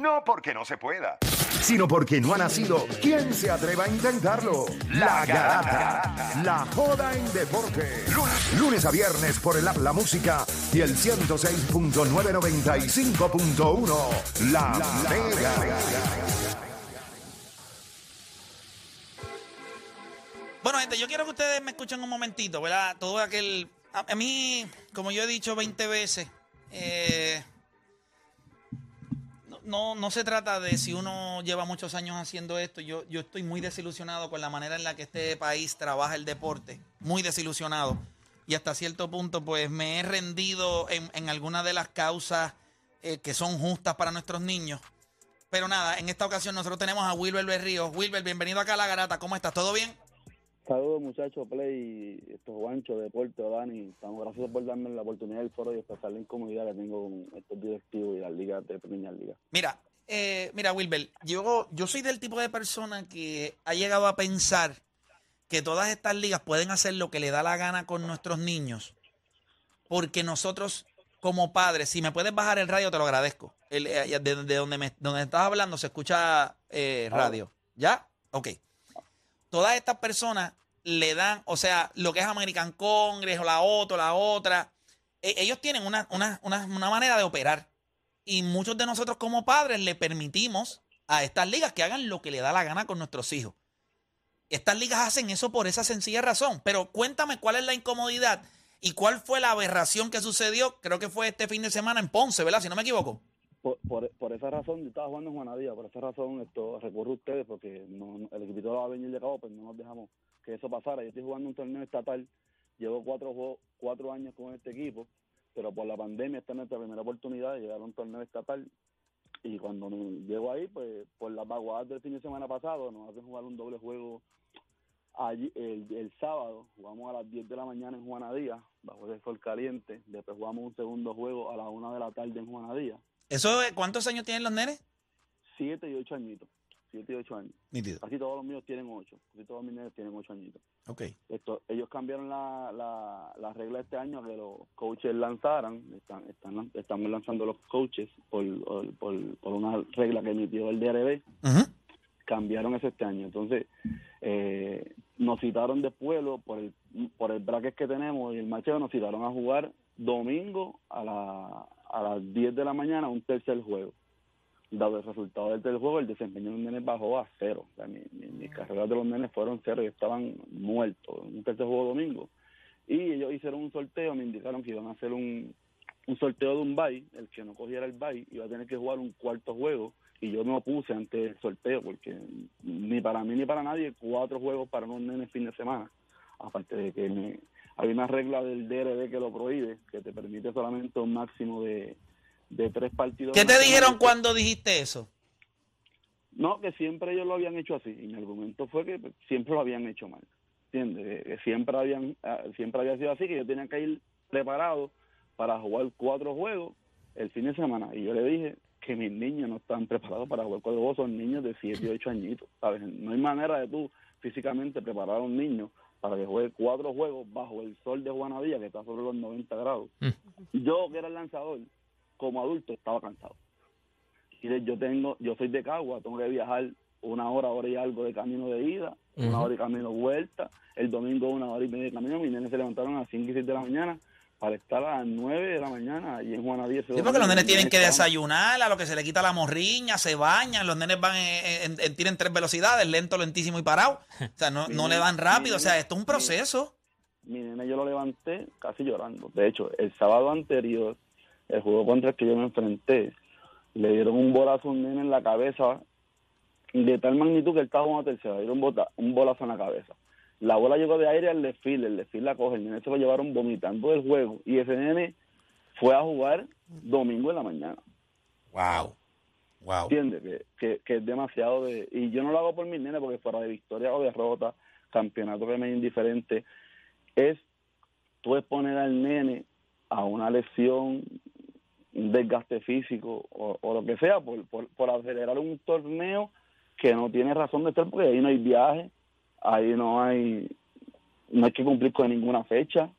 No porque no se pueda, sino porque no ha nacido. ¿Quién se atreva a intentarlo? La Garata. La joda en deporte. Lunes, lunes a viernes por el app La Música y el 106.995.1. La, Mega. Bueno, gente, yo quiero que ustedes me escuchen un momentito, ¿verdad? Todo aquel... A, a mí, como yo he dicho 20 veces, eh, no, no, se trata de si uno lleva muchos años haciendo esto. Yo, yo estoy muy desilusionado con la manera en la que este país trabaja el deporte. Muy desilusionado. Y hasta cierto punto, pues me he rendido en, en algunas de las causas eh, que son justas para nuestros niños. Pero nada, en esta ocasión nosotros tenemos a Wilber Berríos. Wilber, bienvenido acá a La Garata. ¿Cómo estás? ¿Todo bien? Saludos muchachos, Play, estos Juancho, Deporte, Dani. Estamos gracias por darme la oportunidad del foro y expresar la incomodidad que tengo con estos directivos y las ligas de pequeñas ligas. Mira, eh, mira, Wilber, yo, yo soy del tipo de persona que ha llegado a pensar que todas estas ligas pueden hacer lo que le da la gana con nuestros niños, porque nosotros como padres, si me puedes bajar el radio, te lo agradezco. El, eh, de, de donde, me, donde estás hablando se escucha eh, radio. ¿Ya? Ok. Todas estas personas le dan, o sea, lo que es American Congress o la otra, la otra, e- ellos tienen una, una, una, una manera de operar. Y muchos de nosotros como padres le permitimos a estas ligas que hagan lo que le da la gana con nuestros hijos. Estas ligas hacen eso por esa sencilla razón. Pero cuéntame cuál es la incomodidad y cuál fue la aberración que sucedió, creo que fue este fin de semana en Ponce, ¿verdad? Si no me equivoco. Por, por, esa razón, yo estaba jugando en Juanadía, por esa razón esto recurro a ustedes porque no, no- el equipo va a venir de cabo, pues no nos dejamos que eso pasara. Yo estoy jugando un torneo estatal, llevo cuatro, juegos- cuatro años con este equipo, pero por la pandemia esta es nuestra primera oportunidad de llegar a un torneo estatal y cuando llego ahí, pues por las vaguadas del fin de semana pasado, nos hacen jugar un doble juego allí el, el sábado, jugamos a las 10 de la mañana en Juanadía, bajo el sol caliente, después jugamos un segundo juego a las 1 de la tarde en Juanadía, Eso, es- ¿Cuántos años tienen los nenes? siete y ocho añitos, siete y ocho años. Nítido. Casi todos los míos tienen ocho, casi todos mis nenes tienen ocho añitos. Ok. Esto, ellos cambiaron la, la, la regla este año que los coaches lanzaran, están, están, estamos lanzando los coaches por, por, por una regla que emitió el DRB, cambiaron eso este año. Entonces, eh, nos citaron de pueblo por el, por el bracket que tenemos y el macheo nos citaron a jugar domingo a, la, a las 10 de la mañana un tercer juego. Dado el resultado del tercer juego, el desempeño de los nenes bajó a cero. O sea, mi, mi, mis carreras de los nenes fueron cero y estaban muertos. Un tercer juego domingo. Y ellos hicieron un sorteo, me indicaron que iban a hacer un, un sorteo de un bye. El que no cogiera el bye iba a tener que jugar un cuarto juego y yo me opuse ante el sorteo porque ni para mí ni para nadie cuatro juegos para unos nenes fin de semana aparte de que me- hay una regla del DRD que lo prohíbe que te permite solamente un máximo de, de tres partidos ¿Qué te dijeron cuando dijiste eso? no que siempre ellos lo habían hecho así y mi argumento fue que pues, siempre lo habían hecho mal ¿entiendes? Que- que siempre habían ah, siempre había sido así que yo tenía que ir preparado para jugar cuatro juegos el fin de semana y yo le dije que mis niños no están preparados para jugar cuatro juegos, son niños de 7 y 8 añitos, ¿sabes? No hay manera de tú físicamente preparar a un niño para que juegue cuatro juegos bajo el sol de Juanadía, que está sobre los 90 grados. Yo, que era el lanzador, como adulto, estaba cansado. Y de- yo tengo, yo soy de Cagua, tengo que viajar una hora, hora y algo de camino de ida, una hora y camino de vuelta, el domingo una hora y media de camino, mis nenes se levantaron a las 5 y 6 de la mañana para estar a las 9 de la mañana y en Juanadía. ese Sí, porque los nenes tienen que desayunar, a lo que se le quita la morriña, se bañan, los nenes van en, en- en- tienen tres velocidades, lento, lentísimo y parado. O sea, no, no le van rápido, o sea, esto es un proceso. mi nene yo lo levanté casi llorando. De hecho, el sábado anterior, el juego contra el que yo me enfrenté, le dieron un bolazo a un nene en la cabeza de tal magnitud que él estaba jugando tercera, le dieron un, bota- un bolazo en la cabeza. La bola llegó de aire al desfile, el desfile la coge, el nene se lo llevaron vomitando del juego y ese nene fue a jugar domingo en la mañana. Wow. Wow. ¿Entiendes? Que, que, que es demasiado de... Y yo no lo hago por mis nenes porque fuera de victoria o derrota, campeonato que me es indiferente, es tú exponer al nene a una lesión, un desgaste físico o, o lo que sea por, por, por acelerar un torneo que no tiene razón de ser porque ahí no hay viaje, ahí no hay no hay que cumplir con ninguna fecha,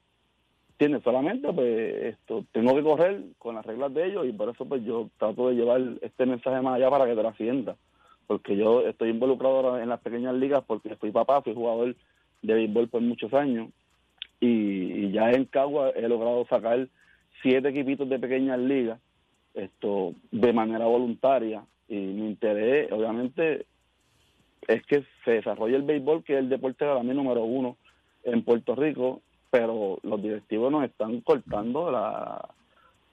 ¿Entiendes? Solamente pues esto tengo que correr con las reglas de ellos y por eso pues yo trato de llevar este mensaje más allá para que te trascienda. Porque yo estoy involucrado ahora en las pequeñas ligas porque fui papá, fui jugador de béisbol por muchos años y, ya en Cagua he logrado sacar siete equipitos de pequeñas ligas esto de manera voluntaria y mi interés obviamente es que se desarrolle el béisbol que es el deporte para mí número uno en Puerto Rico pero los directivos nos están cortando la,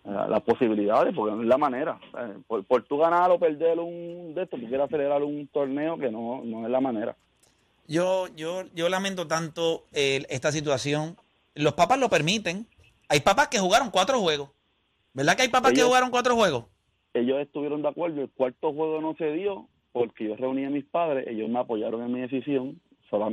las posibilidades porque no es la manera por, por tú ganar o perder un de esto tú quieres acelerar un torneo que no, no es la manera yo, yo, yo lamento tanto eh, esta situación. Los papas lo permiten. Hay papas que jugaron cuatro juegos. ¿Verdad que hay papas que jugaron cuatro juegos? Ellos estuvieron de acuerdo. El cuarto juego no se dio porque yo reuní a mis padres. Ellos me apoyaron en mi decisión.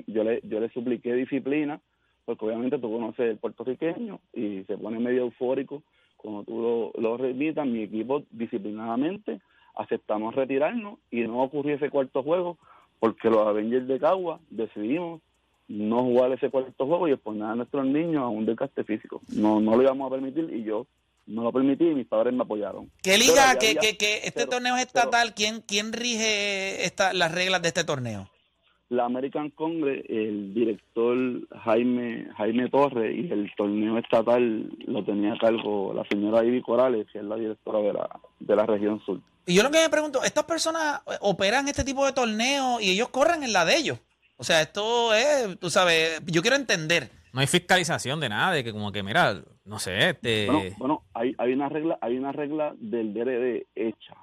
Yo le, yo le supliqué disciplina porque obviamente tú conoces el puertorriqueño y se pone medio eufórico cuando tú lo, lo remitas. Mi equipo disciplinadamente aceptamos retirarnos y no ocurrió ese cuarto juego porque los Avengers de Cagua decidimos no jugar ese cuarto juego y exponer a nuestros niños a un desgaste físico. No, no lo íbamos a permitir y yo no lo permití y mis padres me apoyaron. ¿Qué liga, que, que, este torneo es estatal? ¿Quién, quién rige esta, las reglas de este torneo? La American Congress, el director Jaime Jaime Torres y el torneo estatal lo tenía a cargo la señora Ivy Corales, que es la directora de la, de la región sur. Y yo lo que me pregunto, ¿estas personas eh, operan este tipo de torneos y ellos corren en la de ellos? O sea, esto es, tú sabes, yo quiero entender. No hay fiscalización de nada, de que como que, mira, no sé, este... Bueno, bueno hay, hay una regla hay una regla del DRD hecha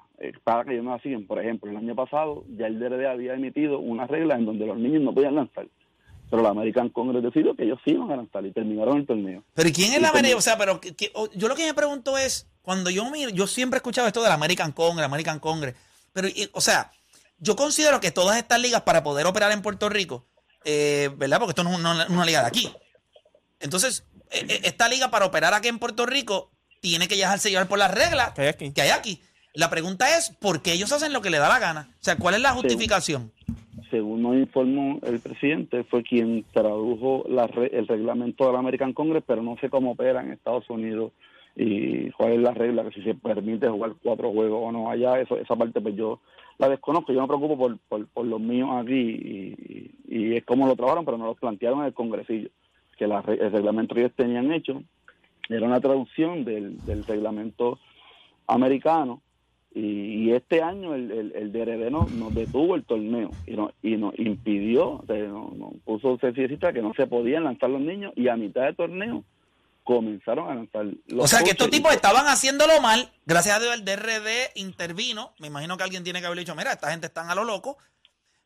para que ellos no la siguen. Por ejemplo, el año pasado ya el DRD había emitido una regla en donde los niños no podían lanzar. Pero la American Congress decidió que ellos sí iban a lanzar y terminaron el torneo. Pero ¿quién es la American? O sea, pero yo lo que me pregunto es, cuando yo miro, yo siempre he escuchado esto de la American Congress, American Congress, pero, o sea, yo considero que todas estas ligas para poder operar en Puerto Rico, eh, ¿verdad? Porque esto no es una, liga de aquí. Entonces, esta liga para operar aquí en Puerto Rico tiene que dejarse llevar por las reglas que hay aquí. La pregunta es, ¿por qué ellos hacen lo que les da la gana? O sea, ¿cuál es la justificación? Según, nos informó el presidente, fue quien tradujo el reglamento de la American Congress, pero no sé cómo opera en Estados Unidos y cuál es la regla, que si se permite jugar cuatro juegos o no allá, eso, esa parte pues yo la desconozco, yo me preocupo por, por, por los míos aquí y, es como lo trabajaron, pero no lo plantearon en el congresillo, que la, el reglamento que ellos tenían hecho era una traducción del, del reglamento americano y, este año el, el, el DRD nos, detuvo el torneo y, no, y nos impidió, nos, puso que no se podían lanzar los niños y a mitad de torneo comenzaron a lanzar. Los o sea que estos tipos estaban haciéndolo mal, gracias a Dios el DRD intervino, me imagino que alguien tiene que haber dicho, mira, esta gente están a lo loco,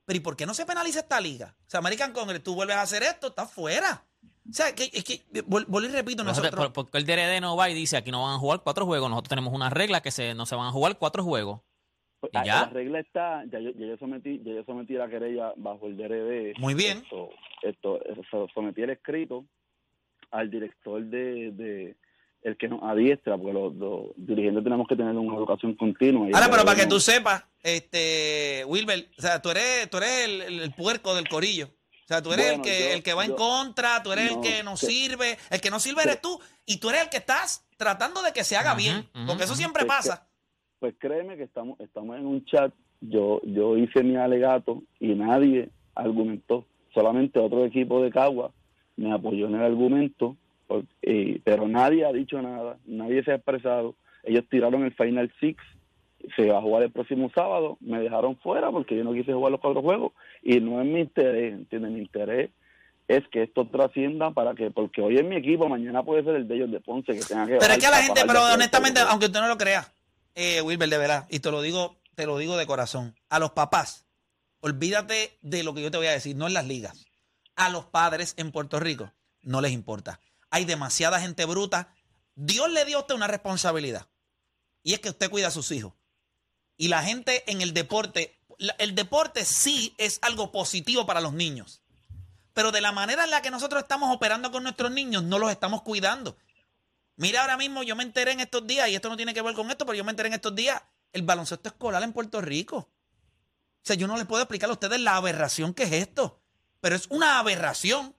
pero ¿y por qué no se penaliza esta liga? O sea, American Congress, tú vuelves a hacer esto, estás fuera. O sea, que, es que, vuelvo y repito, nosotros... Porque el DRD no va y dice, aquí no van a jugar cuatro juegos, nosotros tenemos una regla que se, no se van a jugar cuatro juegos. Pues, ¿Y ya? La regla está, ya yo, ya yo, sometí, ya yo sometí la querella bajo el DRD. Muy bien. Esto, esto, sometí el escrito al director de, el que nos adiestra, porque los, dirigentes tenemos que tener una educación continua. Ahora, pero para que tú sepas, este, Wilber, o sea, tú eres, tú eres el, puerco del corillo. O sea, tú eres el, que, el que va en contra, tú eres el que nos sirve, el que no sirve eres tú, y tú eres el que estás tratando de que se haga bien, porque eso siempre pues pasa. pues créeme que estamos, estamos en un chat, yo, yo hice mi alegato y nadie argumentó, solamente otro equipo de Cagua me apoyó en el argumento, pero nadie ha dicho nada, nadie se ha expresado. Ellos tiraron el Final Six, se va a jugar el próximo sábado, me dejaron fuera porque yo no quise jugar los cuatro juegos y no es mi interés, ¿entiendes? Mi interés es que esto trascienda para que, porque hoy es mi equipo, mañana puede ser el de ellos de Ponce que tenga que... Pero es que a la gente, pero honestamente, aunque usted no lo crea, eh, Wilber, de verdad, y te lo digo, te lo digo de corazón, a los papás, olvídate de lo que yo te voy a decir, no en las ligas a los padres en Puerto Rico no les importa. Hay demasiada gente bruta. Dios le dio a usted una responsabilidad. Y es que usted cuida a sus hijos. Y la gente en el deporte, el deporte sí es algo positivo para los niños. Pero de la manera en la que nosotros estamos operando con nuestros niños, no los estamos cuidando. Mira, ahora mismo yo me enteré en estos días, y esto no tiene que ver con esto, pero yo me enteré en estos días, el baloncesto escolar en Puerto Rico. O sea, yo no les puedo explicar a ustedes la aberración que es esto pero es una aberración.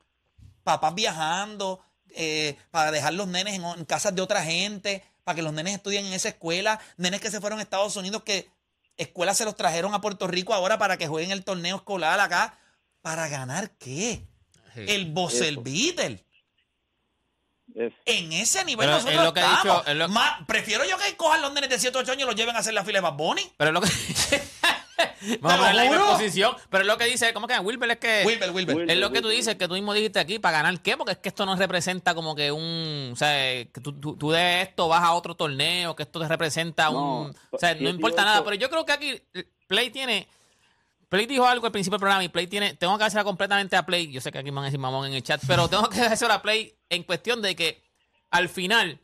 Papás viajando, eh, para dejar los nenes en, en casas de otra gente, para que los nenes estudien en esa escuela, nenes que se fueron a Estados Unidos, que escuelas se los trajeron a Puerto Rico ahora para que jueguen el torneo escolar acá. ¿Para ganar qué? Sí. El Bosel Beatle. En ese nivel Pero es nosotros lo que he estamos. dicho, es lo- Más- prefiero yo que cojan los nenes de 7 8 años y los lleven a hacer la fila de Bad Bunny. Pero es lo que. Vamos a la misma juro. posición. Pero es lo que dice, ¿cómo que Wilber? Es que. Wilber, Wilber. Wilber. Es lo que tú dices, que tú mismo dijiste aquí, para ganar qué, porque es que esto no representa como que un, o sea, que tú, tú, tú de esto vas a otro torneo, que esto te representa No, un, o sea, no 18. importa nada, pero yo creo que aquí Play tiene, Play dijo algo al principio del programa y Play tiene, tengo que hacerla completamente a Play, yo sé que aquí me van a decir mamón en el chat, pero tengo que hacer a Play en cuestión de que al final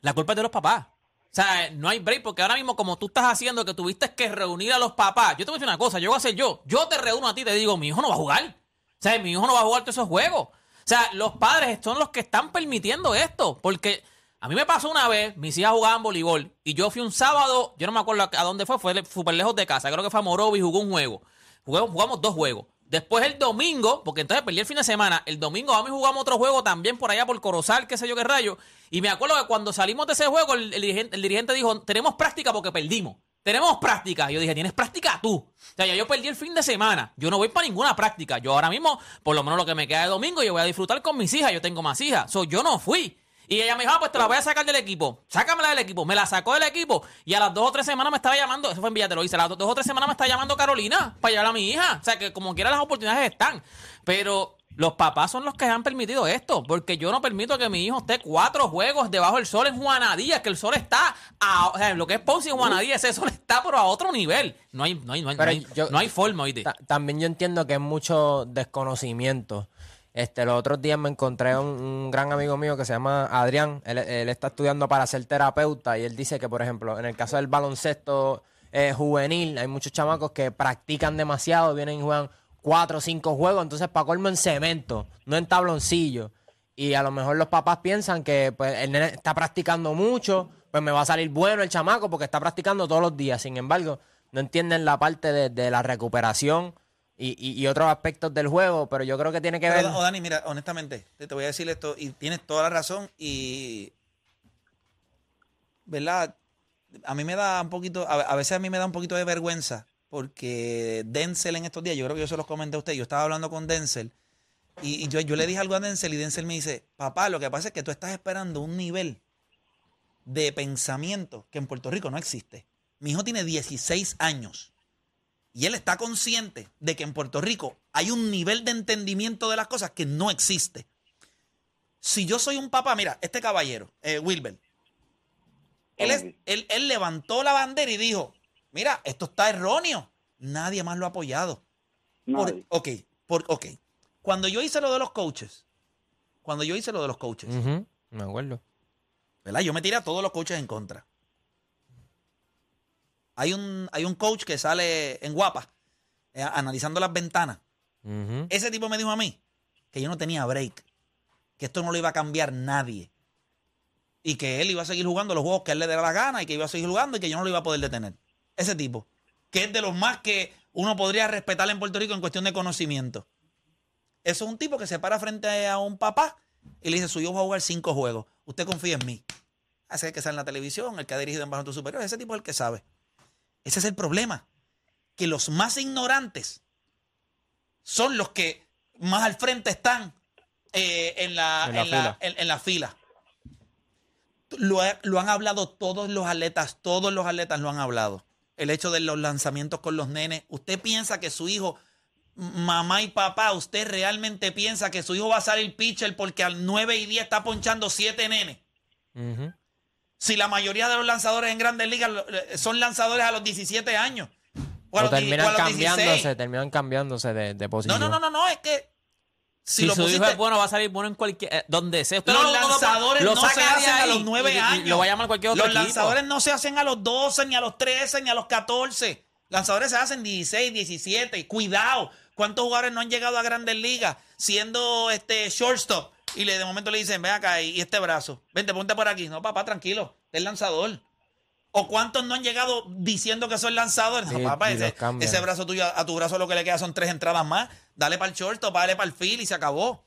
la culpa es de los papás. O sea, no hay break, porque ahora mismo, como tú estás haciendo, que tuviste que reunir a los papás. Yo te voy a decir una cosa, yo voy a hacer yo. Yo te reúno a ti y te digo, mi hijo no va a jugar. O sea, mi hijo no va a jugar todos esos juegos. O sea, los padres son los que están permitiendo esto. Porque a mí me pasó una vez, mis hijas jugaban voleibol. Y yo fui un sábado, yo no me acuerdo a dónde fue, fue súper lejos de casa. Creo que fue a Morovi y jugó un juego. Jugamos, jugamos dos juegos. Después el domingo, porque entonces perdí el fin de semana, el domingo vamos y jugamos otro juego también por allá por Corozal, qué sé yo qué rayo. Y me acuerdo que cuando salimos de ese juego, el, dirigente dijo, tenemos práctica porque perdimos. Tenemos práctica. Y yo dije, ¿tienes práctica tú? O sea, ya yo perdí el fin de semana. Yo no voy para ninguna práctica. Yo ahora mismo, por lo menos lo que me queda de domingo, yo voy a disfrutar con mis hijas. Yo tengo más hijas. So, yo no fui. Y ella me dijo, ah, pues te la voy a sacar del equipo. Sácamela del equipo. Me la sacó del equipo. Y a las dos o tres semanas me estaba llamando, eso fue en Villa, te lo hice, a las dos o tres semanas me está llamando Carolina para llevar a mi hija. O sea, que como quiera las oportunidades están. Pero los papás son los que han permitido esto. Porque yo no permito que mi hijo esté cuatro juegos debajo del sol en Juanadías, que el sol está a, o sea, lo que es Ponce y Juanadías, ese sol está pero a otro nivel. No hay, no hay, no hay, no hay, yo- no hay forma, oíste. Ta- también yo entiendo que es mucho desconocimiento. Este, los otros días me encontré un, un gran amigo mío que se llama Adrián. Él, está estudiando para ser terapeuta y él dice que, por ejemplo, en el caso del baloncesto eh, juvenil, hay muchos chamacos que practican demasiado, vienen y juegan cuatro o cinco juegos, entonces para colmo en cemento, no en tabloncillo. Y a lo mejor los papás piensan que pues, el nene está practicando mucho, pues me va a salir bueno el chamaco porque está practicando todos los días. Sin embargo, no entienden la parte de la recuperación y, y- y otros aspectos del juego, pero yo creo que tiene que ver... Oh, Dani, mira, honestamente, te, te voy a decir esto y tienes toda la razón y, ¿verdad? A mí me da un poquito, a, a veces a mí me da un poquito de vergüenza porque Denzel en estos días, yo creo que yo se los comenté a usted, yo estaba hablando con Denzel y, y yo, yo le dije algo a Denzel y Denzel me dice, papá, lo que pasa es que tú estás esperando un nivel de pensamiento que en Puerto Rico no existe. Mi hijo tiene 16 años. Y él está consciente de que en Puerto Rico hay un nivel de entendimiento de las cosas que no existe. Si yo soy un papá, mira, este caballero, eh, Wilber, él, es- Ok. él- él levantó la bandera y dijo, mira, esto está erróneo. Nadie más lo ha apoyado. Por- ok, por, ok. Cuando yo hice lo de los coaches, cuando yo hice lo de los coaches, me acuerdo. ¿verdad? Yo me tiré a todos los coaches en contra. Hay un, hay un coach que sale en guapa, eh, analizando las ventanas. Ese tipo me dijo a mí que yo no tenía break, que esto no lo iba a cambiar nadie. Y que él iba a seguir jugando los juegos que él le diera la gana y que iba a seguir jugando y que yo no lo iba a poder detener. Ese tipo, que es de los más que uno podría respetar en Puerto Rico en cuestión de conocimiento. Eso es un tipo que se para frente a un papá y le dice, su hijo va a jugar cinco juegos. Usted confía en mí. Ese es el que sale en la televisión, el que ha dirigido en Bajo Superior. Ese tipo es el que sabe. Ese es el problema. Que los más ignorantes son los que más al frente están eh, en, la, En la en la- fila. en- en la fila. Lo, ha- lo han hablado todos los atletas, todos los atletas lo han hablado. El hecho de los lanzamientos con los nenes. ¿Usted piensa que su hijo, mamá y papá, usted realmente piensa que su hijo va a salir pitcher porque al 9 y 10 está ponchando 7 nenes? Ujú. Si la mayoría de los lanzadores en grandes ligas son lanzadores a los 17 años. O a terminan a los 16. cambiándose, terminan cambiándose de, de No, posición. no, no, no, no, es que si, Si, lo su hijo pusiste, es bueno, va a salir bueno en cualquier. eh, donde sea. Usted los no- no- no- lanzadores lo no se hacen a ahí los 9 y- y- y años. Lo va a llamar cualquier otro Los equipo. lanzadores no se hacen a los 12, ni a los 13, ni a los 14. Lanzadores se hacen 16, 17. Y cuidado, ¿cuántos jugadores no han llegado a grandes ligas siendo este shortstop? Y le, de momento le dicen, ven acá y, este brazo. Vente, ponte por aquí. No, papá, tranquilo. Es lanzador. ¿O cuántos no han llegado diciendo que son lanzadores? No, Sí, papá, ese, brazo tuyo, a tu brazo lo que le queda son tres entradas más. Dale para el shortstop, dale para el field y se acabó.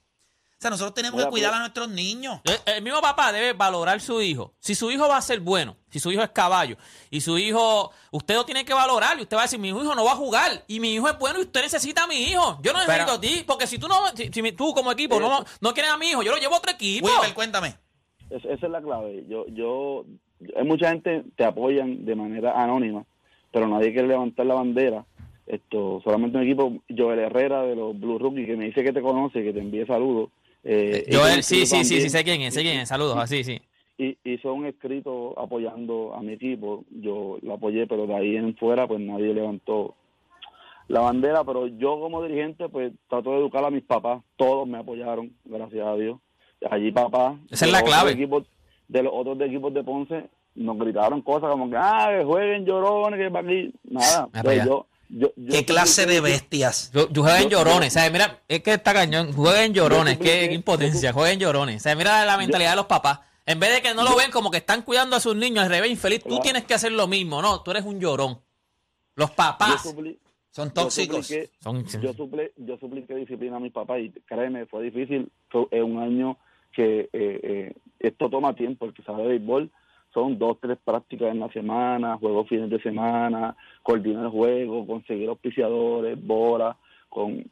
O sea, nosotros tenemos que cuidar pues- a nuestros niños. El, el mismo papá debe valorar su hijo. Si su hijo va a ser bueno, si su hijo es caballo, y su hijo, usted lo tiene que valorar. Y usted va a decir, mi hijo no va a jugar, y mi hijo es bueno, y usted necesita a mi hijo. Yo no necesito Pero- a ti, porque si tú no, si, si mi- tú como equipo no, no quieres a mi hijo, yo lo llevo a otro equipo. Wilber, cuéntame. Es- esa es la clave. Yo, yo, hay mucha gente te apoyan de manera anónima, pero nadie quiere levantar la bandera. Esto, solamente un equipo, Joel Herrera de los Blue Rookies, que me dice que te conoce, que te envíe saludos. Eh, Joel, hizo sí, sí, sí, sí, sé quién es, sé quién es. Saludos, así, sí. y hizo un escrito apoyando a mi equipo. Yo lo apoyé, pero de ahí en fuera, pues nadie levantó la bandera. Pero yo, como dirigente, pues trato de educar a mis papás. Todos me apoyaron, gracias a Dios. Allí, papá. Esa es de la los clave. otros equipos- de los otros de equipos de Ponce, nos gritaron cosas como que, ah, que jueguen llorones, que para aquí. Nada. Ah, Pues yo, yo, yo ¿Qué clase de supliqué- bestias? Yo, yo Yo- llorones, yo- ¿sabes? Mira, es que está cañón. Juega en llorones, Yo qué, supliqué- qué impotencia. Juega en llorones. O sea, mira la mentalidad de los papás. En vez de que no lo ven como que están cuidando a sus niños al revés, infeliz, tú Claro. tienes que hacer lo mismo. No, tú eres un llorón. Los papás supli- Son yo tóxicos. supliqué- son... yo suple, yo supliqué disciplina a mis papás y créeme, fue difícil. Fue es un año que eh, eh, esto toma tiempo. El que sabe de béisbol son dos, tres prácticas en la semana, juegos fines de semana, coordinar el juego, conseguir auspiciadores, bolas, con,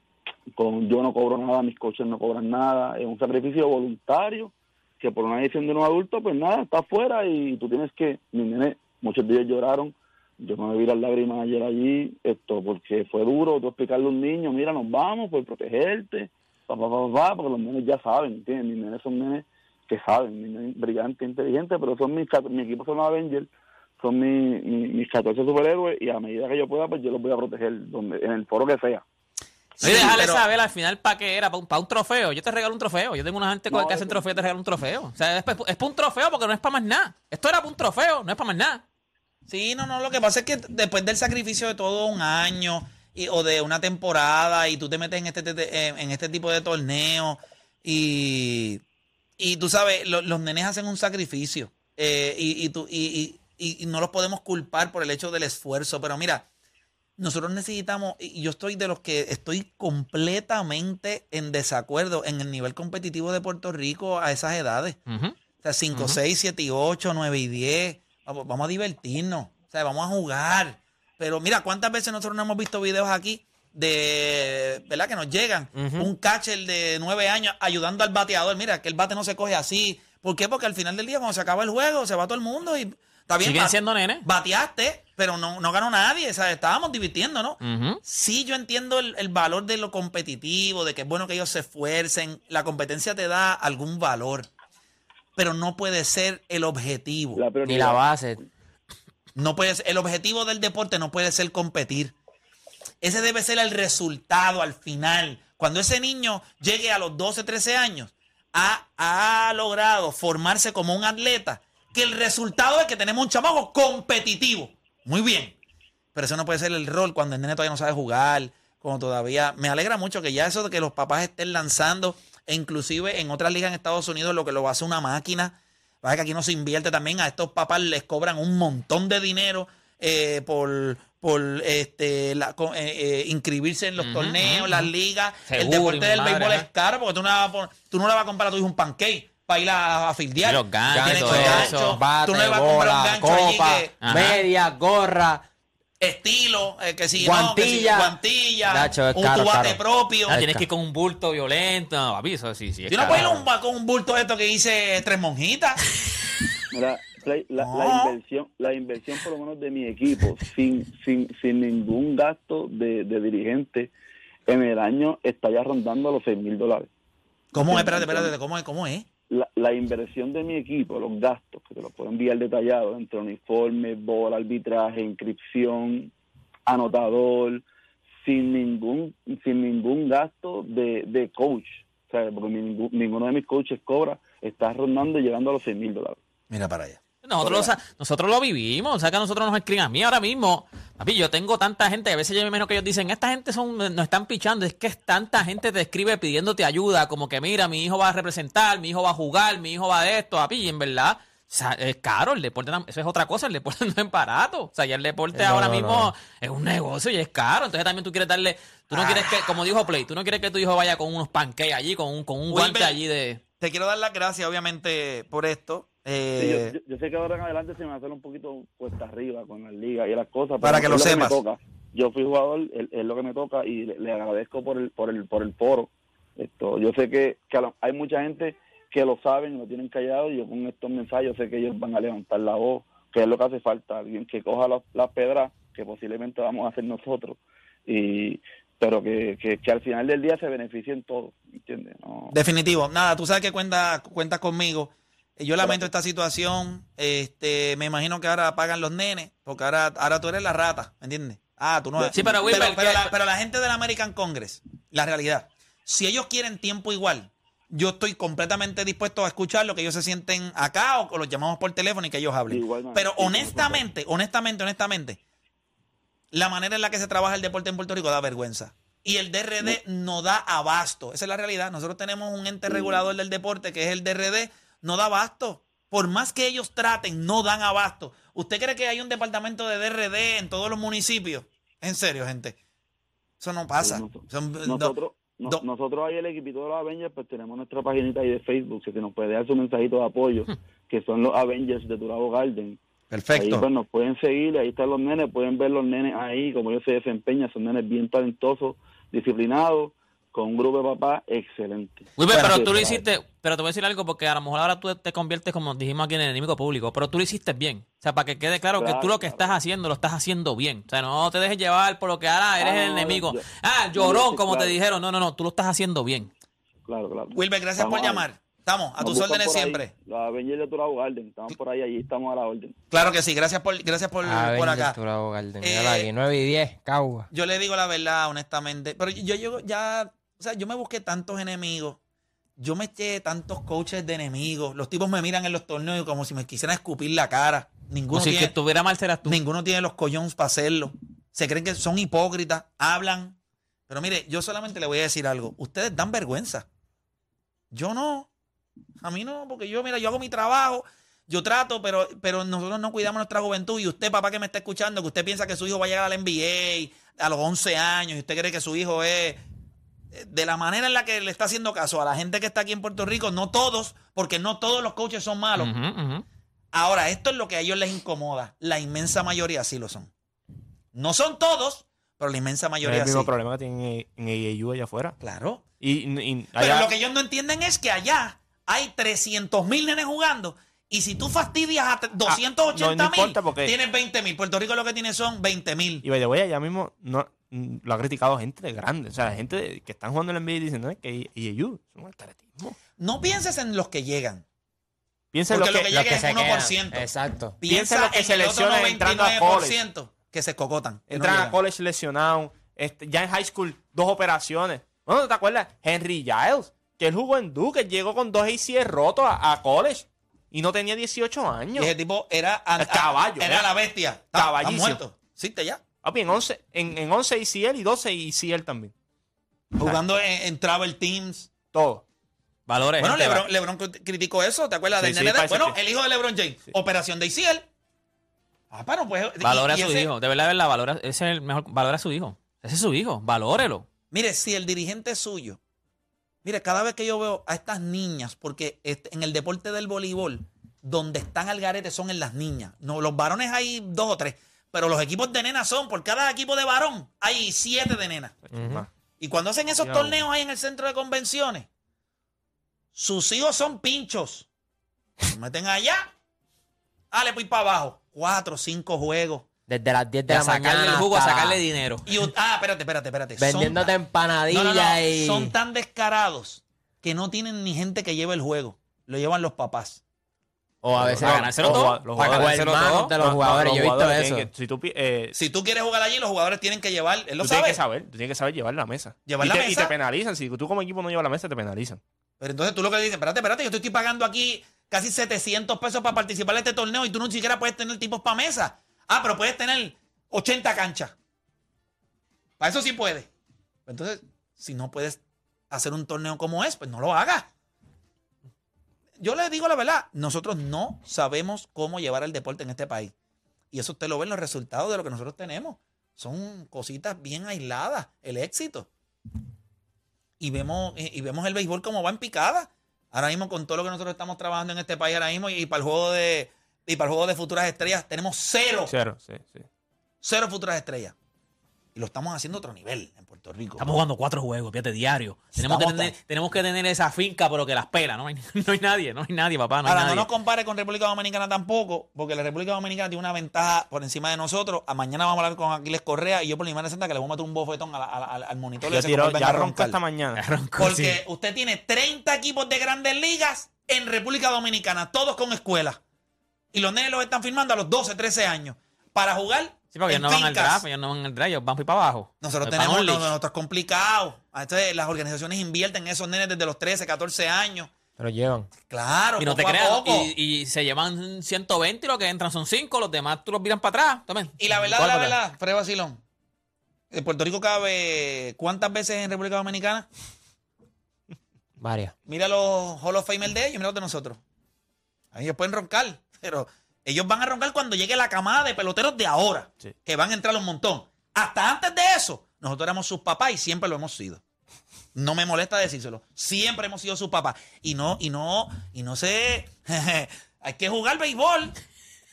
con yo no cobro nada, mis coches no cobran nada. Es un sacrificio voluntario que por una decisión de un adulto, pues nada, está afuera y tú tienes que, mi nene, muchos ellos lloraron, yo me vi las lágrimas ayer allí, esto, porque fue duro, tú explicarle a un niño, mira, nos vamos por protegerte, papá, papá, papá, porque los nenes ya saben, ¿entiendes? Mis nenes son nenes que saben, mis nenes brillantes, inteligentes, pero son mis, mi equipo son los Avengers, son mi- mi- mis 14 superhéroes y a medida que yo pueda, pues yo los voy a proteger donde en el foro que sea. Sí, Oye, déjale pero- saber al final para qué era, para un, pa' un trofeo. Yo te regalo un trofeo. Yo tengo una gente con No, que hace eso- trofeo, te regalo un trofeo. O sea, es, pa- es para un trofeo porque no es para más nada. Esto era para un trofeo, no es para más nada. Sí, no, no, lo que pasa es que después del sacrificio de todo un año y- o de una temporada y tú te metes en este, te- te- en este tipo de torneo y, y tú sabes, lo- los nenes hacen un sacrificio eh, y, y, tú, y, y- y no los podemos culpar por el hecho del esfuerzo, pero mira, nosotros necesitamos, y yo estoy de los que estoy completamente en desacuerdo en el nivel competitivo de Puerto Rico a esas edades. Ujú. O sea, 5, 6, 7 y 8, 9 y 10. Vamos, vamos a divertirnos. O sea, vamos a jugar. Pero mira, ¿cuántas veces nosotros no hemos visto videos aquí de, ¿verdad? Que nos llegan. Un catcher de 9 años ayudando al bateador. Mira, que el bate no se coge así. ¿Por qué? Porque al final del día, cuando se acaba el juego, se va todo el mundo y está bien. Siguen siendo nenes. Bateaste, pero no, no ganó nadie. O sea, estábamos divirtiéndonos. Ujú. Sí, yo entiendo el, el valor de lo competitivo, de que es bueno que ellos se esfuercen. La competencia te da algún valor, pero no puede ser el objetivo. La Ni la base. No puede ser- el objetivo del deporte no puede ser competir. Ese debe ser el resultado al final. Cuando ese niño llegue a los 12, 13 años, ha, ha logrado formarse como un atleta, que el resultado es que tenemos un chamaco competitivo. Muy bien. Pero eso no puede ser el rol cuando el nene todavía no sabe jugar, cuando todavía... Me alegra mucho que ya eso de que los papás estén lanzando, e inclusive en otras ligas en Estados Unidos lo que lo hace una máquina, Pasa que aquí no se invierte también, a estos papás les cobran un montón de dinero eh, por, por este, la- co- eh, eh, inscribirse en los torneos, las ligas. el Seguro, deporte y mi del madre, béisbol ajá. es caro porque tú no, le vas a pon- tú no le vas a comprar a tu hijo un pancake para ir a, a fildear. Los ganchos, Tienes todo eso. ganchos. Bate, tú no le vas a comprar un bola, gancho allí copa, que Ajá. media, gorra. estilo, eh, que si no, que si Guantilla. guantilla, Nacho, es un caro, tu bate caro. propio. Ah, tienes que ir con un bulto violento. No, papi, eso sí, sí. es Tú no puedes ir a un ba- con un bulto de esto que dice tres monjitas. Mira, La, No. la inversión, la inversión por lo menos de mi equipo, sin, sin, sin ningún gasto de, de dirigente, en el año está ya rondando los 6 mil dólares. ¿Cómo es? Espérate, espérate, ¿cómo es? ¿Cómo es? La, la inversión de mi equipo, los gastos, que te los puedo enviar detallados, entre uniformes, bola, arbitraje, inscripción, anotador, sin ningún, sin ningún gasto de, de coach. O sea, porque mi- ningún- ninguno de mis coaches cobra, está rondando y llegando a los 6 mil dólares. Mira para allá. Nosotros, lo nosotros lo vivimos, o sea que a nosotros nos escriben a mí ahora mismo. Papi, yo tengo tanta gente, a veces yo me imagino que ellos dicen, esta gente son, nos están pichando, es que tanta gente te escribe pidiéndote ayuda, como que mira, mi hijo va a representar, mi hijo va a jugar, mi hijo va a esto, papi, y en verdad, sea, es caro, el deporte eso es otra cosa, el deporte no es barato. O sea, ya el deporte No, ahora no, mismo no. es un negocio y es caro. Entonces también tú quieres darle, tú no quieres que, como dijo Play, tú no quieres que tu hijo vaya con unos pancakes allí, con un, con un guante Wilber, allí de... Te quiero dar las gracias, obviamente, por esto. Eh, yo, yo- yo sé que ahora en adelante se me va a hacer un poquito cuesta arriba con la liga y las cosas. Para que lo sepas. toca. Yo fui jugador, es, lo que me toca y le, le agradezco por el, por el, por el foro. Esto, yo sé que, que lo- hay mucha gente que lo saben y lo tienen callado y yo con estos mensajes sé que ellos van a levantar la voz, que es lo que hace falta, alguien que coja las las pedras que posiblemente vamos a hacer nosotros y pero que, que, que al final del día se beneficien todos, ¿entiendes? No, Definitivo. Nada, tú sabes que cuenta, cuentas conmigo. Eh, Yo lamento esta situación. Este, me imagino que ahora pagan los nenes, porque ahora, ahora tú eres la rata, ¿me entiendes? Ah, tú no Sí, pero, Wilber, pero, pero que- la, pero la gente del American Congress, la realidad, si ellos quieren tiempo igual, yo estoy completamente dispuesto a escuchar lo que ellos se sienten acá o, o los llamamos por teléfono y que ellos hablen. Igual, pero sí, honestamente, honestamente, honestamente, la manera en la que se trabaja el deporte en Puerto Rico da vergüenza. Y el DRD no da abasto. Esa es la realidad. Nosotros tenemos un ente regulador del deporte que es el DRD. No da abasto. Por más que ellos traten, no dan abasto. ¿Usted cree que hay un departamento de DRD en todos los municipios? En serio, gente. Eso no pasa. Son- Nosotros, no- do- nosotros ahí el equipito de los Avengers, pues tenemos nuestra paginita ahí de Facebook, que nos puede dar su mensajito de apoyo, que son los Avengers de Turabo Garden. Ahí Perfecto. pues nos pueden seguir, ahí están los nenes, pueden ver los nenes ahí, como ellos se desempeñan, son nenes bien talentosos, disciplinados, con un grupo de papás excelente. Wilber, pero Sí, tú lo hiciste, pero te voy a decir algo porque a lo mejor ahora tú te conviertes, como dijimos aquí, en el enemigo público, pero tú lo hiciste bien. O sea, para que quede claro, que tú lo que claro. estás haciendo, lo estás haciendo bien. O sea, no te dejes llevar por lo que ahora eres Ah, el no, enemigo. yo- ah, llorón, como te dijeron. No, no, no, tú lo estás haciendo bien. Claro, claro. Wilber, gracias por llamar. Estamos a Nos tus órdenes siempre. Los Avengers de Turabo Garden, estamos por ahí, allí estamos a la orden. Claro que sí. Gracias por, gracias por, Ah, por acá. Turabo Garden. Eh, Míralo aquí, 9 y 10, Cagua. Yo le digo la verdad, honestamente. Pero yo, yo ya, o sea, yo me busqué tantos enemigos. Yo me eché tantos coaches de enemigos. Los tipos me miran en los torneos como si me quisieran escupir la cara. Ninguno, Como si tiene, que estuviera mal serás tú. ninguno tiene los collones para hacerlo. Se creen que son hipócritas, hablan. Pero mire, yo solamente le voy a decir algo. Ustedes dan vergüenza. Yo no. A mí no, porque yo, mira, yo hago mi trabajo, yo trato, pero, pero nosotros no cuidamos nuestra juventud. Y usted, papá, que me está escuchando, que usted piensa que su hijo va a llegar al NBA a los 11 años y usted cree que su hijo es de la manera en la que le está haciendo caso a la gente que está aquí en Puerto Rico, no todos, porque no todos los coaches son malos. Ahora, esto es lo que a ellos les incomoda. La inmensa mayoría sí lo son. No son todos, pero la inmensa Es mayoría el mismo sí. problema que tienen en AAU allá afuera. Claro. Y, y Pero lo que ellos no entienden es que allá hay 300 mil nenes jugando. Y si tú fastidias a 280 Ah, no, no mil, porque- tienes 20 mil. Puerto Rico lo que tiene son 20 mil. Y the way, allá mismo no, lo ha criticado gente de grande. O sea, gente que están jugando en la NBA y dicen, no, es que AAU es un. No pienses en los que llegan. Piensa en que, que Los que se es 1%. quedan. Exacto. Piensa en los que en se el lesionan entrando a college. 99% que se cocotan. que no entran a llegan. college lesionados. Este, ya en high school, dos operaciones. Bueno, ¿te acuerdas? Henry Giles, que él jugó en Duke, llegó con dos ACL rotos a, a college y no tenía 18 Y años. ese tipo era, a- caballo, era ¿eh? la bestia. Está, está Caballísimo. muerto. Sí, ya. Papi, en 11, en, en 11 ACL y 12 ACL también. Jugando en, en travel teams. Todo. Valores. Bueno, gente, Lebron, Lebron crit- criticó eso, ¿te acuerdas Sí, del sí, nene de- parece Bueno, que- el hijo de LeBron James, operación de ICL. Ah, pero pues. y- Valora a su ese- hijo. De verdad, de verdad, valora, ese es el mejor. Valora a su hijo. Ese es su hijo. Valórelo. Mire, si el dirigente es suyo, mire, cada vez que yo veo a estas niñas, porque este- en el deporte del voleibol, donde están al garete son en las niñas. No, los varones hay dos o tres, pero los equipos de nenas son, por cada equipo de varón, hay siete de nenas. Más. Y cuando hacen esos torneos ahí en el centro de convenciones, sus hijos son pinchos. Los meten allá. Dale, pues para abajo. Cuatro, cinco juegos. Desde las 10 de la sacarle mañana. el jugo, a sacarle dinero. Y, ah, espérate, espérate, espérate. Vendiéndote empanadillas No, no, no. y. Son tan descarados que no tienen ni gente que lleve el juego. Lo llevan los papás. O a veces. A ganárselo todo. Los o jugadores- hermanos de los No, no, jugadores. los Yo he visto eso. que- si tú, eh, Si tú quieres jugar allí, los jugadores tienen que llevar. Él lo tú sabe. tienes que saber, tú tienes que saber llevar la mesa. Llevar y, la te, y mesa. te penalizan. Si tú como equipo no llevas la mesa, te penalizan. Pero entonces tú lo que dices, espérate, espérate, yo te estoy pagando aquí casi 700 pesos para participar en este torneo y tú no siquiera puedes tener tipos para mesa. Ah, pero puedes tener 80 canchas. Para eso sí puedes. Entonces, si no puedes hacer un torneo como es, pues no lo hagas. Yo le digo la verdad, nosotros no sabemos cómo llevar el deporte en este país. Y eso usted lo ve en los resultados de lo que nosotros tenemos. Son cositas bien aisladas, el éxito. Y vemos, y y vemos el béisbol como va en picada. Ahora mismo con todo lo que nosotros estamos trabajando en este país ahora mismo y, para el juego de y para el juego de futuras estrellas tenemos cero, Cero, sí, sí. cero futuras estrellas. Y lo estamos haciendo a otro nivel en Puerto Rico. Estamos jugando cuatro juegos, fíjate, diario. Tenemos que, tener, tan- tenemos que tener esa finca, pero que las pela. No hay, no hay nadie, no hay nadie, papá. No hay Ahora, no nos compare con República Dominicana tampoco, porque la República Dominicana tiene una ventaja por encima de nosotros. A mañana vamos a hablar con Aquiles Correa y yo por mi madre santa que le voy a meter un bofetón a la- a la- al, monitor. Él venga ya a ronca roncar. esta mañana. Porque sí. usted tiene 30 equipos de grandes ligas en República Dominicana, todos con escuela. Y los nenes los están firmando a los 12, 13 años para jugar Sí, porque ellos no van al draft, ellos no van al draft, ellos van para abajo. Nosotros tenemos, de nosotros es complicado. Entonces, las organizaciones invierten en esos nenes desde los 13, 14 años. Pero llevan. Claro, Y no te poco creas, poco. y, y se llevan 120 y lo que entran son 5, los demás tú los miran para atrás. Tomen. Y la verdad, la verdad, Fred Basilón. ¿En Puerto Rico cabe cuántas veces en República Dominicana? Varias. Mira los Hall of Famer de ellos, mira los de nosotros. Ahí ellos pueden roncar, pero ellos van a roncar cuando llegue la camada de peloteros de ahora, Sí. que van a entrar un montón. Hasta antes de eso, nosotros éramos sus papás y siempre lo hemos sido. No me molesta decírselo. Siempre hemos sido sus papás. Y no, y no, y no sé. hay que jugar béisbol.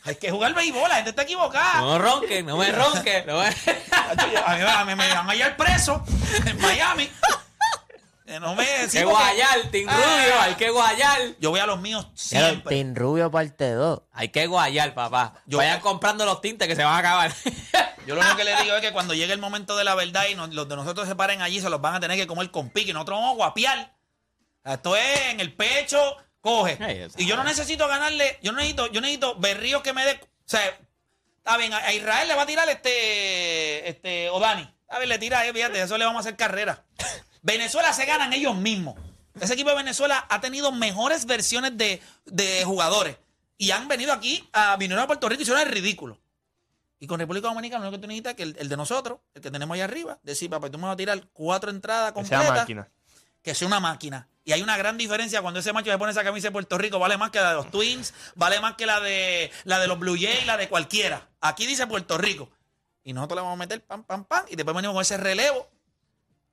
Hay que jugar béisbol. La gente está equivocada. No ronque, no me ronque. No me... A mí, mí me van a hallar preso en Miami. Eh, No me sí, que guayar, Team Ah. Rubio, hay que guayar. Yo voy a los míos siempre. Team Rubio parte 2. Hay que guayar, papá. Yo- Vayan comprando los tintes que se van a acabar. Yo lo único que le digo es que cuando llegue el momento de la verdad y nos- los de nosotros se paren allí, se los van a tener que comer con pique y nosotros vamos a guapiar. Esto es en el pecho, coge. Y yo no necesito ganarle, yo no necesito, yo necesito berríos que me dé. O sea, está bien, a a Israel le va a tirar este, este Odani. A ver, le tira, eh, fíjate, eso le vamos a hacer carrera. Venezuela se ganan ellos mismos. Ese equipo de Venezuela ha tenido mejores versiones de, de jugadores. Y han venido aquí, a, vinieron a Puerto Rico y hicieron el ridículo. Y con República Dominicana, lo único que tú necesitas es que el, el de nosotros, el que tenemos ahí arriba, decir, papá, tú me vas a tirar cuatro entradas Que sea completas, máquina. que sea una máquina. Y hay una gran diferencia cuando ese macho se pone esa camisa de Puerto Rico, vale más que la de los Twins, vale más que la de la de los Blue Jays, la de cualquiera. Aquí dice Puerto Rico. Y nosotros le vamos a meter pam, pam, pam. Y después venimos con ese relevo.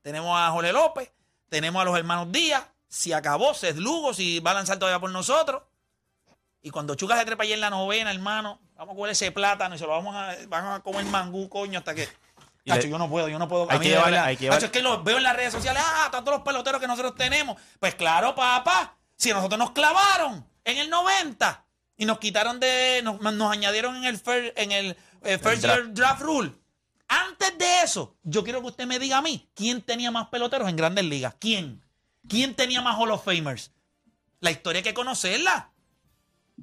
Tenemos a Jorge López, tenemos a los hermanos Díaz. Si acabó, Seth Lugo, si va a lanzar todavía por nosotros. Y cuando Chuca se trepa allí en la novena, hermano, vamos a coger ese plátano y se lo vamos a, vamos a comer mangú, coño, hasta que. Tacho, yo no puedo, yo no puedo. Hay a mí que hay que llevar- es que los veo en las redes sociales, ah, tantos los peloteros que nosotros tenemos. Pues claro, papá, si nosotros nos clavaron en el 90 y nos quitaron de, nos, nos añadieron en el, fir- en el eh, first draft. year draft rule. Antes de eso, yo quiero que usted me diga a mí, ¿quién tenía más peloteros en grandes ligas? ¿Quién? ¿Quién tenía más Hall of Famers? La historia hay que conocerla.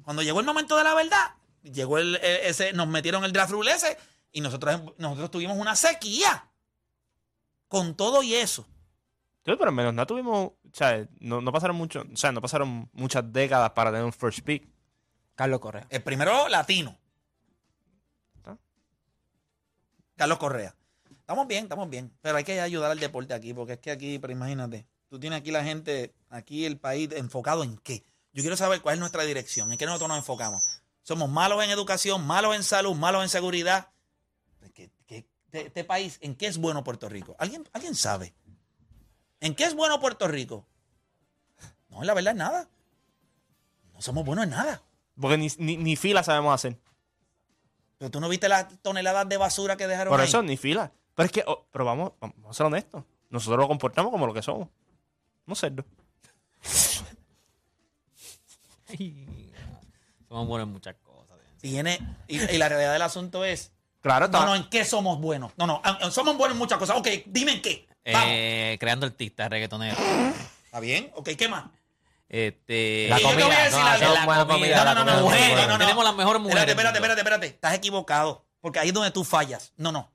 Cuando llegó el momento de la verdad, llegó el, e- ese, nos metieron el draft rule ese y nosotros, nosotros tuvimos una sequía. Con todo y eso. Sí, pero menos no tuvimos, o sea, no, no pasaron mucho, o sea, no pasaron muchas décadas para tener un first pick. Carlos Correa. El primero latino. ¿Está? Carlos Correa. Estamos bien, estamos bien. Pero hay que ayudar al deporte aquí, porque es que aquí, pero imagínate, tú tienes aquí la gente, aquí el país enfocado en qué. Yo quiero saber cuál es nuestra dirección, en qué nosotros nos enfocamos. Somos malos en educación, malos en salud, malos en seguridad. ¿Qué- qué- este país, ¿en qué es bueno Puerto Rico? ¿Alguien, ¿Alguien sabe? ¿En qué es bueno Puerto Rico? No, la verdad es nada. No somos buenos en nada. Porque ni, ni, ni fila sabemos hacer. Pero tú no viste las toneladas de basura que dejaron Por ahí? eso, ni fila. Pero es que, oh, pero vamos, vamos a ser honestos. Nosotros lo comportamos como lo que somos. No cerdo. Somos buenos en muchas cosas. Tiene, y, y la realidad del asunto es, Claro, no, está. no, ¿en qué somos buenos? No, no, somos buenos en muchas cosas. Ok, dime en qué. Vamos. Eh, creando artistas, reggaetoneros. ¿Está bien? Ok, ¿qué más? Este, La Y yo te voy a comida, decir no, algo. La comida. comida, No, no, no, comida no, no, no, no. Tenemos las mejores mujeres Espérate, espérate, espérate, espérate. Estás equivocado. Porque ahí es donde tú fallas. No, no.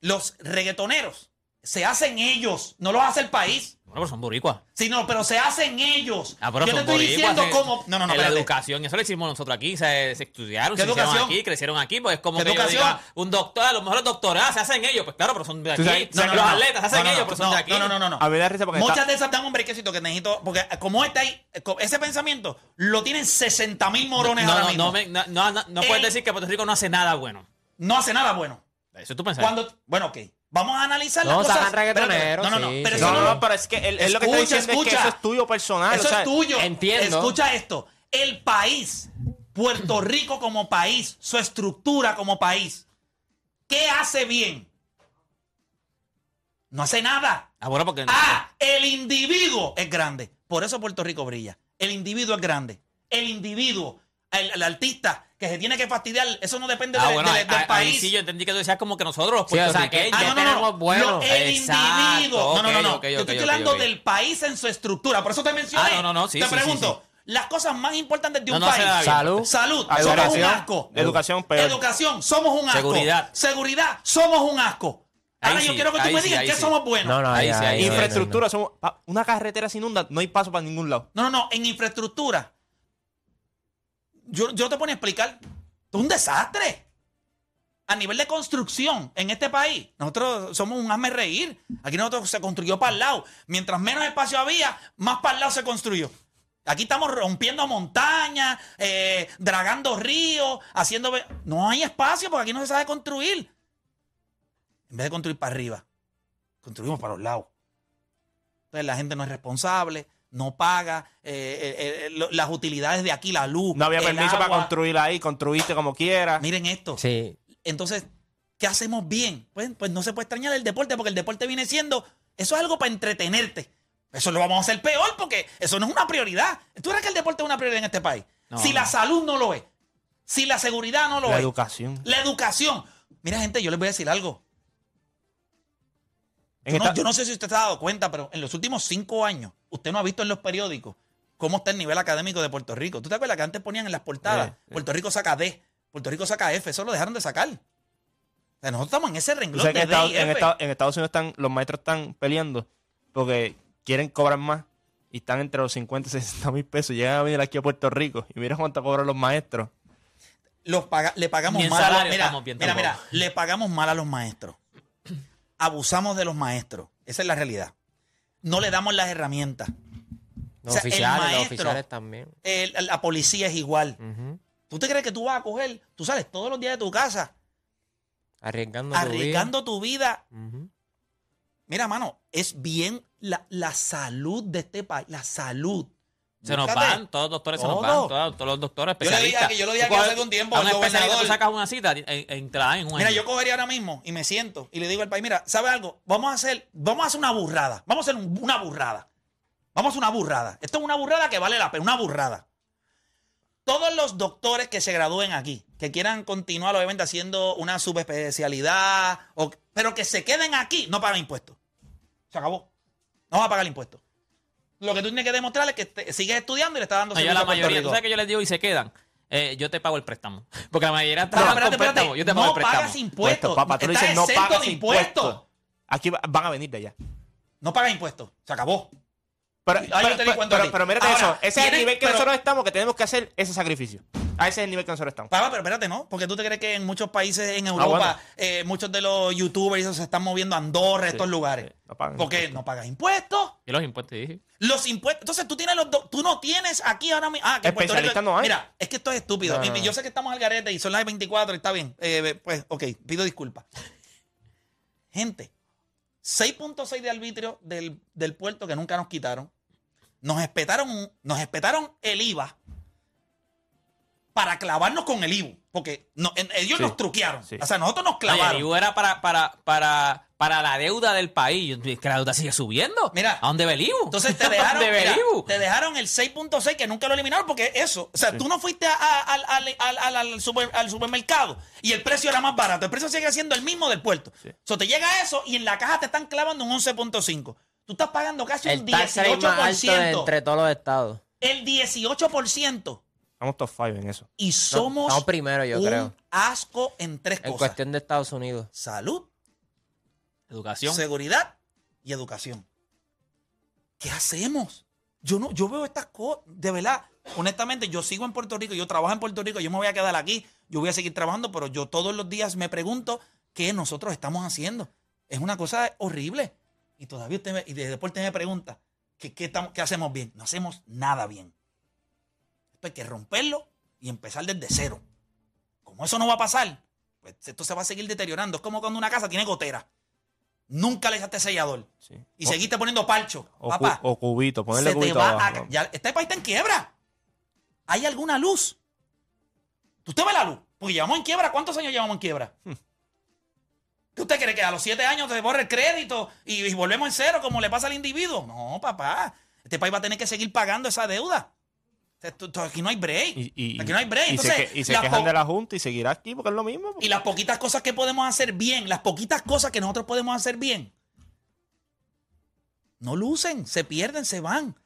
Los reggaetoneros se hacen ellos, no los hace el país. Bueno, pero son boricuas. Sí, no, pero se hacen ellos. Ah, pero Yo te estoy boricuas, diciendo eh, cómo. No, no, no, en la educación, eso lo hicimos nosotros aquí, se, se estudiaron, ¿Qué se hicieron educación? aquí, crecieron aquí, pues es como ¿Qué que yo educación? diga, un doctor, a lo mejor los doctorados se hacen ellos, pues claro, pero son de Tú aquí. sabes- No, no, los no, atletas se hacen No, no, ellos, no, pero son de aquí. No, no, no, no. A da risa porque Muchas está- de esas dan un brequecito que necesito. Porque como está ahí, ese pensamiento lo tienen 60 mil morones No, ahora no, mismo. no, me- no, no, no, no puedes decir que Puerto Rico no hace nada bueno. No hace nada bueno. Eso es tu pensamiento. Cuando, bueno, ok. Vamos a analizar No, las cosas. sacan reggaetoneros, No, no, no. sí, pero sí. No, no, no, pero es que él, él lo que está Escucha, diciendo es que escucha. eso es tuyo personal. Eso o sea, es tuyo. entiendo. Escucha esto. El país, Puerto Rico como país, su estructura como país, ¿qué hace bien? No hace nada. Ah, bueno, porque... Ah, el individuo es grande. Por eso Puerto Rico brilla. El individuo es grande. El individuo, el, el artista que se tiene que fastidiar, eso no depende Ah, de- bueno, de- ahí- del ahí país. sí yo entendí que tú decías como que nosotros, los Sí, o sea, que-. Ah, no, no, no, tenemos. Lo- el Exacto, individuo. No, no, no, no. ok, Yo estoy hablando del país en su estructura. Por eso te mencioné. Ah, no, no, no, sí, Te sí, pregunto, las cosas más importantes de un no, país. Salud. Salud. Somos un educación. asco. Educación, peor. Educación. Somos un asco. Seguridad. Seguridad. Somos un asco. Ahí Ahora yo sí, quiero que tú me sí, digas ahí que sí. somos buenos. No, no, Ahí ahí, sí, ahí sí. no. Infraestructura, somos- una carretera se inunda, no hay paso para ningún lado. No, no, no. En infraestructura. Yo, yo te pongo a explicar. Es un desastre. A nivel de construcción en este país, nosotros somos un hazme reír. Aquí nosotros se construyó para el lado. Mientras menos espacio había, más para el lado se construyó. Aquí estamos rompiendo montañas, eh, dragando ríos, haciendo... No hay espacio porque aquí no se sabe construir. En vez de construir para arriba, construimos para los lados. Entonces la gente no es responsable, no paga eh, eh, eh, lo- las utilidades de aquí, la luz. No había el permiso para construir ahí, construiste como quieras. Miren esto. Sí. Entonces, ¿qué hacemos bien? Pues, pues no se puede extrañar el deporte porque el deporte viene siendo, eso es algo para entretenerte. Eso lo vamos a hacer peor porque eso no es una prioridad. ¿Tú crees que el deporte es una prioridad en este país? No, si no. la salud no lo es, si la seguridad no lo La es, educación. la educación. Mira, gente, yo les voy a decir algo. Yo no, yo no sé si usted se ha dado cuenta, pero en los últimos cinco años, usted no ha visto en los periódicos cómo está el nivel académico de Puerto Rico. ¿Tú te acuerdas que antes ponían en las portadas, Sí, sí. Puerto Rico saca D, Puerto Rico saca F, eso lo dejaron de sacar. O sea, nosotros estamos en ese renglón sabes que de en Estados, D y en. Estados- en Estados Unidos están, los maestros están peleando porque quieren cobrar más y están entre los 50 y 60 mil pesos. Llegan a venir aquí a Puerto Rico y mira cuánto cobran los maestros. Los paga- le pagamos mal a los, mira, mira, le pagamos mal a los maestros. Abusamos de los maestros. Esa es la realidad. No le damos las herramientas. Los O sea, el oficiales, los oficiales también. El- la policía es igual. ¿Tú te crees que tú vas a coger, tú sales todos los días de tu casa Arriesgando tu vida. tu vida? Mira, mano, es bien la, la salud de este país, la salud. Se nos Búscate. van, todos los doctores se nos Todo. van, todos, todos los doctores Yo le dije especialistas. yo lo dije Tú aquí hace coges tiempo a un al especialista, gobernador. tú sacas una cita en, en, un Mira, yo cogería ahora mismo y me siento y le digo al país, mira, ¿sabe algo? Vamos a hacer, vamos a hacer una burrada. Vamos a hacer un- una burrada. Vamos a hacer una burrada. Esto es una burrada que vale la pena, una burrada. Todos los doctores que se gradúen aquí, que quieran continuar obviamente haciendo una subespecialidad, o, pero que se queden aquí, no pagan impuestos. Se acabó. No va a pagar impuestos. Lo que tú tienes que demostrar es que te- sigues estudiando y le estás dando No, yo servicio la a Puerto mayoría, tú Rico. sabes que yo les digo y se quedan. Eh, yo te pago el préstamo. Porque la mayoría No, trabajan espérate, espérate. Yo te pago no el préstamo. pagas impuestos. Puesto, papá, tú le Estás dices no exento pagas de impuestos. Aquí va- van a venir de allá. No pagas impuestos. Se acabó. Pero, Ah, yo pero, te di cuenta pero, ti. pero mírate Ahora, eso. Ese es el tienen- nivel que pero- nosotros estamos, que tenemos que hacer ese sacrificio. A ese es el nivel que nosotros estamos. Papá, pero espérate, ¿no? Porque tú te crees que en muchos países en Ah, Europa, bueno. eh, muchos de los youtubers y eso se están moviendo a Andorra, estos lugares. sí, no pagan Porque impuestos. no pagas impuestos. Y los impuestos, dije. Los impuestos. Entonces tú tienes los do- tú no tienes aquí ahora mismo. Ah, que en Puerto Especialistas Rico- no hay. Mira, es que esto es estúpido. No, no. Yo sé que estamos al garete y son las 24 y está bien. Eh, pues, ok, pido disculpas. Gente, 6.6 de arbitrio del, del puerto que nunca nos quitaron. Nos espetaron, nos espetaron el IVA para clavarnos con el IVU. Porque no- ellos Sí, nos truquearon. sí. O sea, nosotros nos Oye, clavaron. el IVU era para, para, para, para la deuda del país. Es que la deuda sigue subiendo. Mira, ¿A dónde ve el IVU? Entonces te ¿A dejaron, dónde ve el mira, te dejaron el 6.6 que nunca lo eliminaron porque eso, o sea, tú no fuiste a- a- al, al- super- al supermercado y el precio era más barato, el precio sigue siendo el mismo del puerto. O sea, te llega eso y en la caja te están clavando un 11.5. Tú estás pagando casi un El más alto de 18%. entre todos los estados. El 18%. Estamos top 5 en eso. Y somos estamos primero, yo un creo. asco en tres En cosas. cuestión de Estados Unidos. Salud, Educación. seguridad y educación. ¿Qué hacemos? Yo no, yo veo estas cosas, de verdad, honestamente, yo sigo en Puerto Rico, yo trabajo en Puerto Rico, yo me voy a quedar aquí, yo voy a seguir trabajando, pero yo todos los días me pregunto qué nosotros estamos haciendo. Es una cosa horrible. Y todavía usted me, y después usted me pregunta, ¿qué, qué, estamos, ¿qué hacemos bien? No hacemos nada bien. Esto hay que romperlo y empezar desde cero. Como eso no va a pasar, pues esto se va a seguir deteriorando. Es como cuando una casa tiene gotera. Nunca le echaste sellador. Sí. Y O- seguiste poniendo parcho. O, papá, cu- o cubito, ponerle se te cubito va abajo. a- ya- este país está en quiebra. ¿Hay alguna luz? ¿Usted ve la luz? Porque llevamos en quiebra. ¿Cuántos años llevamos en quiebra? Hmm. ¿Qué usted cree que a los siete años te borra el crédito y, y volvemos en cero como le pasa al individuo? No, papá. Este país va a tener que seguir pagando esa deuda. Aquí no hay break. Y, y- aquí no hay break. y se, que- y se las quejan de la Junta y seguirá aquí porque es lo mismo. y las poquitas cosas que podemos hacer bien, las poquitas cosas que nosotros podemos hacer bien, no lucen, se pierden, se van.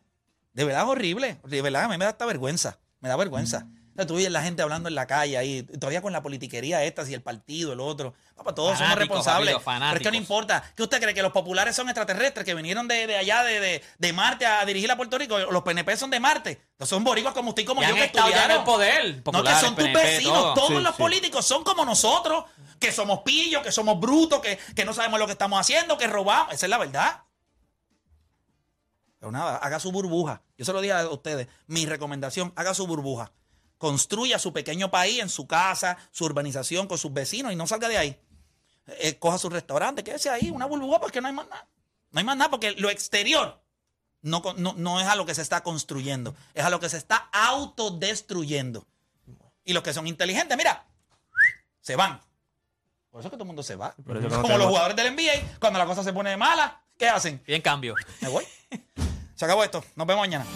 De verdad es horrible. De verdad, a mí me da esta vergüenza. Me da vergüenza. O sea, tú oyes la gente hablando en la calle ahí, todavía con la politiquería esta, si el partido, el otro. Papá, todos somos responsables. papito, pero es que no importa. ¿Qué usted cree? ¿Que los populares son extraterrestres que vinieron de, de allá, de, de, de Marte, a dirigir a Puerto Rico? ¿Los PNP son de Marte? Entonces son boricuas como usted y como yo que en el estudiaron. poder. No, que son tus vecinos. todo. Todos Sí, los sí. políticos son como nosotros, que somos pillos, que somos brutos, que, que no sabemos lo que estamos haciendo, que robamos. Esa es la verdad. Pero nada, haga su burbuja. Yo se lo dije a ustedes. Mi recomendación, haga su burbuja. Construya su pequeño país en su casa, su urbanización, con sus vecinos y no salga de ahí. Eh, coja su restaurante, quédese ahí, una burbuja porque no hay más nada. No hay más nada porque lo exterior no, no, no es a lo que se está construyendo, es a lo que se está autodestruyendo. Y los que son inteligentes, mira, se van. Por eso es que todo el mundo se va. Como los jugadores del NBA, cuando la cosa se pone mala, ¿qué hacen? Bien cambio. Me voy. Se acabó esto. Nos vemos mañana.